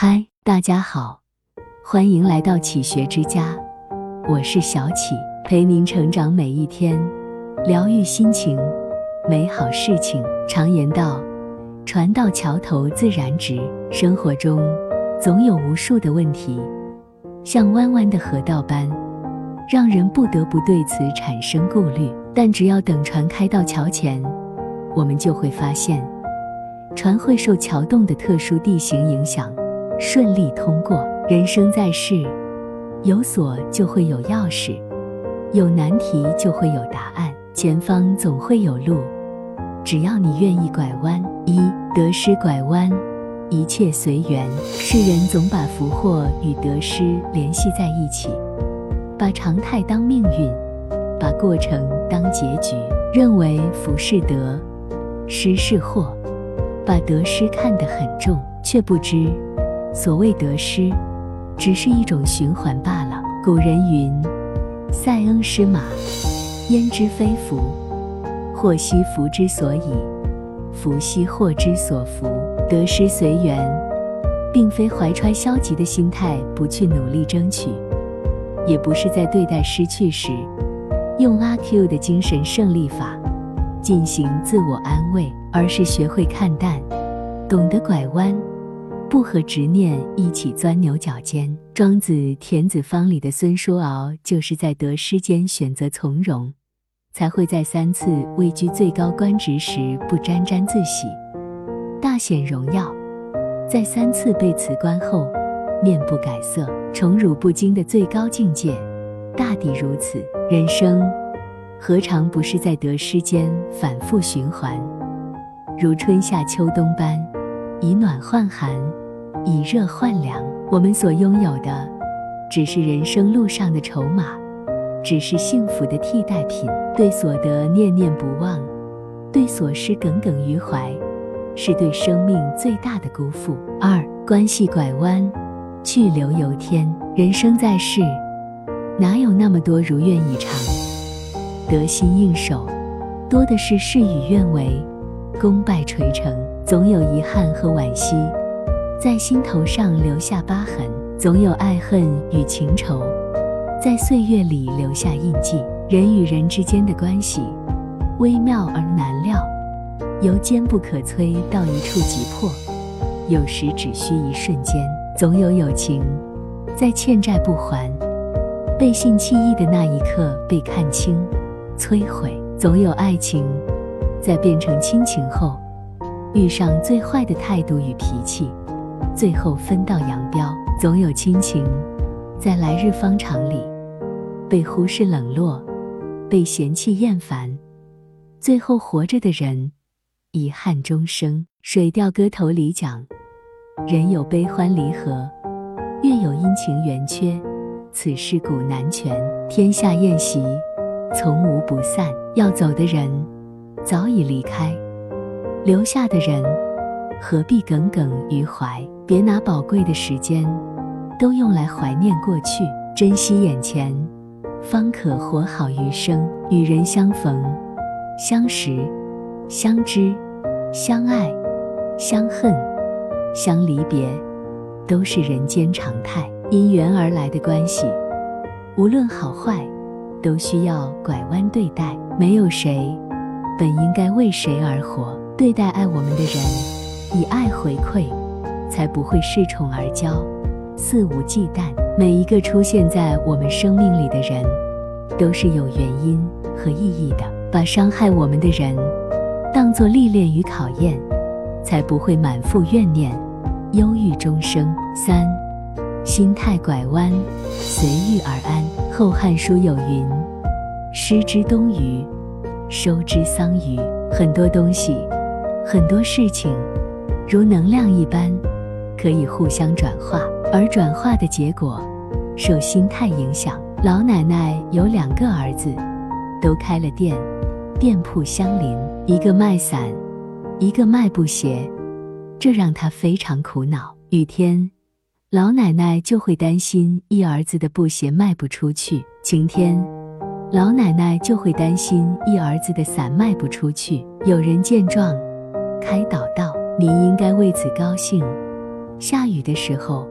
嗨，大家好，欢迎来到启学之家，我是小启，陪您成长每一天，疗愈心情，美好事情。常言道，船到桥头自然直。生活中总有无数的问题，像弯弯的河道般，让人不得不对此产生顾虑。但只要等船开到桥前，我们就会发现，船会受桥洞的特殊地形影响。顺利通过。人生在世，有锁就会有钥匙，有难题就会有答案，前方总会有路，只要你愿意拐弯。一得失拐弯，一切随缘。世人总把福祸与得失联系在一起，把常态当命运，把过程当结局，认为福是得，失是祸，把得失看得很重，却不知。所谓得失，只是一种循环罢了。古人云：“塞翁失马，焉知非福？祸兮福之所以，福兮祸之所伏。得失随缘，并非怀揣消极的心态不去努力争取，也不是在对待失去时用阿 Q 的精神胜利法进行自我安慰，而是学会看淡，懂得拐弯。”不和执念一起钻牛角尖。庄子《田子方》里的孙叔敖，就是在得失间选择从容，才会在三次位居最高官职时不沾沾自喜，大显荣耀；在三次被辞官后，面不改色，宠辱不惊的最高境界，大抵如此。人生何尝不是在得失间反复循环，如春夏秋冬般，以暖换寒。以热换凉，我们所拥有的，只是人生路上的筹码，只是幸福的替代品。对所得念念不忘，对所失耿耿于怀，是对生命最大的辜负。二关系拐弯，去留由天。人生在世，哪有那么多如愿以偿、得心应手？多的是事与愿违、功败垂成，总有遗憾和惋惜。在心头上留下疤痕，总有爱恨与情仇，在岁月里留下印记。人与人之间的关系，微妙而难料，由坚不可摧到一触即破，有时只需一瞬间。总有友情，在欠债不还、背信弃义的那一刻被看清、摧毁；总有爱情，在变成亲情后，遇上最坏的态度与脾气。最后分道扬镳，总有亲情在来日方长里被忽视冷落，被嫌弃厌烦，最后活着的人遗憾终生。《水调歌头》里讲：人有悲欢离合，月有阴晴圆缺，此事古难全。天下宴席，从无不散。要走的人早已离开，留下的人何必耿耿于怀？别拿宝贵的时间都用来怀念过去，珍惜眼前，方可活好余生。与人相逢、相识、相知、相爱、相恨、相离别，都是人间常态。因缘而来的关系，无论好坏，都需要拐弯对待。没有谁本应该为谁而活。对待爱我们的人，以爱回馈。才不会恃宠而骄，肆无忌惮。每一个出现在我们生命里的人，都是有原因和意义的。把伤害我们的人当作历练与考验，才不会满腹怨念，忧郁终生。三，心态拐弯，随遇而安。《后汉书》有云：“失之东隅，收之桑榆。”很多东西，很多事情，如能量一般。可以互相转化，而转化的结果受心态影响。老奶奶有两个儿子，都开了店，店铺相邻，一个卖伞，一个卖布鞋，这让她非常苦恼。雨天，老奶奶就会担心一儿子的布鞋卖不出去；晴天，老奶奶就会担心一儿子的伞卖不出去。有人见状，开导道：“您应该为此高兴。”下雨的时候，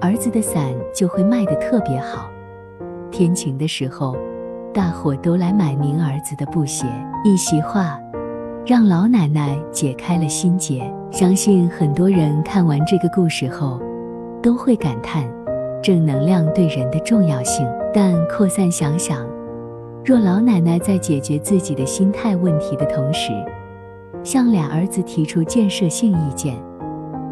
儿子的伞就会卖得特别好；天晴的时候，大伙都来买您儿子的布鞋。一席话，让老奶奶解开了心结。相信很多人看完这个故事后，都会感叹正能量对人的重要性。但扩散想想，若老奶奶在解决自己的心态问题的同时，向俩儿子提出建设性意见，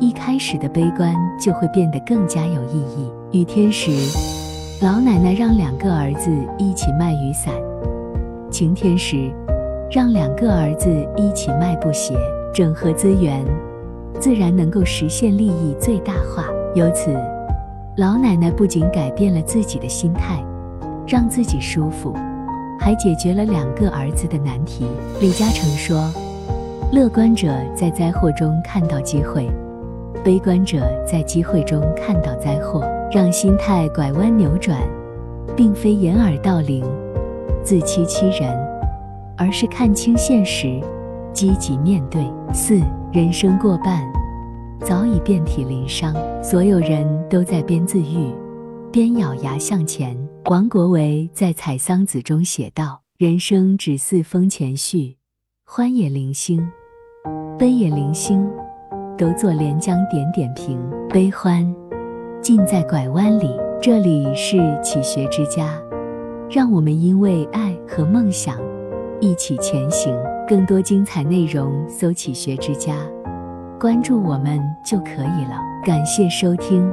一开始的悲观就会变得更加有意义。雨天时，老奶奶让两个儿子一起卖雨伞；晴天时，让两个儿子一起卖布鞋。整合资源，自然能够实现利益最大化。由此，老奶奶不仅改变了自己的心态，让自己舒服，还解决了两个儿子的难题。李嘉诚说。乐观者在灾祸中看到机会，悲观者在机会中看到灾祸。让心态拐弯扭转，并非掩耳盗铃、自欺欺人，而是看清现实，积极面对。四，人生过半，早已遍体鳞伤，所有人都在边自愈边咬牙向前。王国维在《采桑子》中写道：“人生只似风前絮，欢也零星。”悲也零星，都作连江点点平。悲欢尽在拐弯里。这里是启学之家，让我们因为爱和梦想一起前行。更多精彩内容，搜“启学之家”，关注我们就可以了。感谢收听，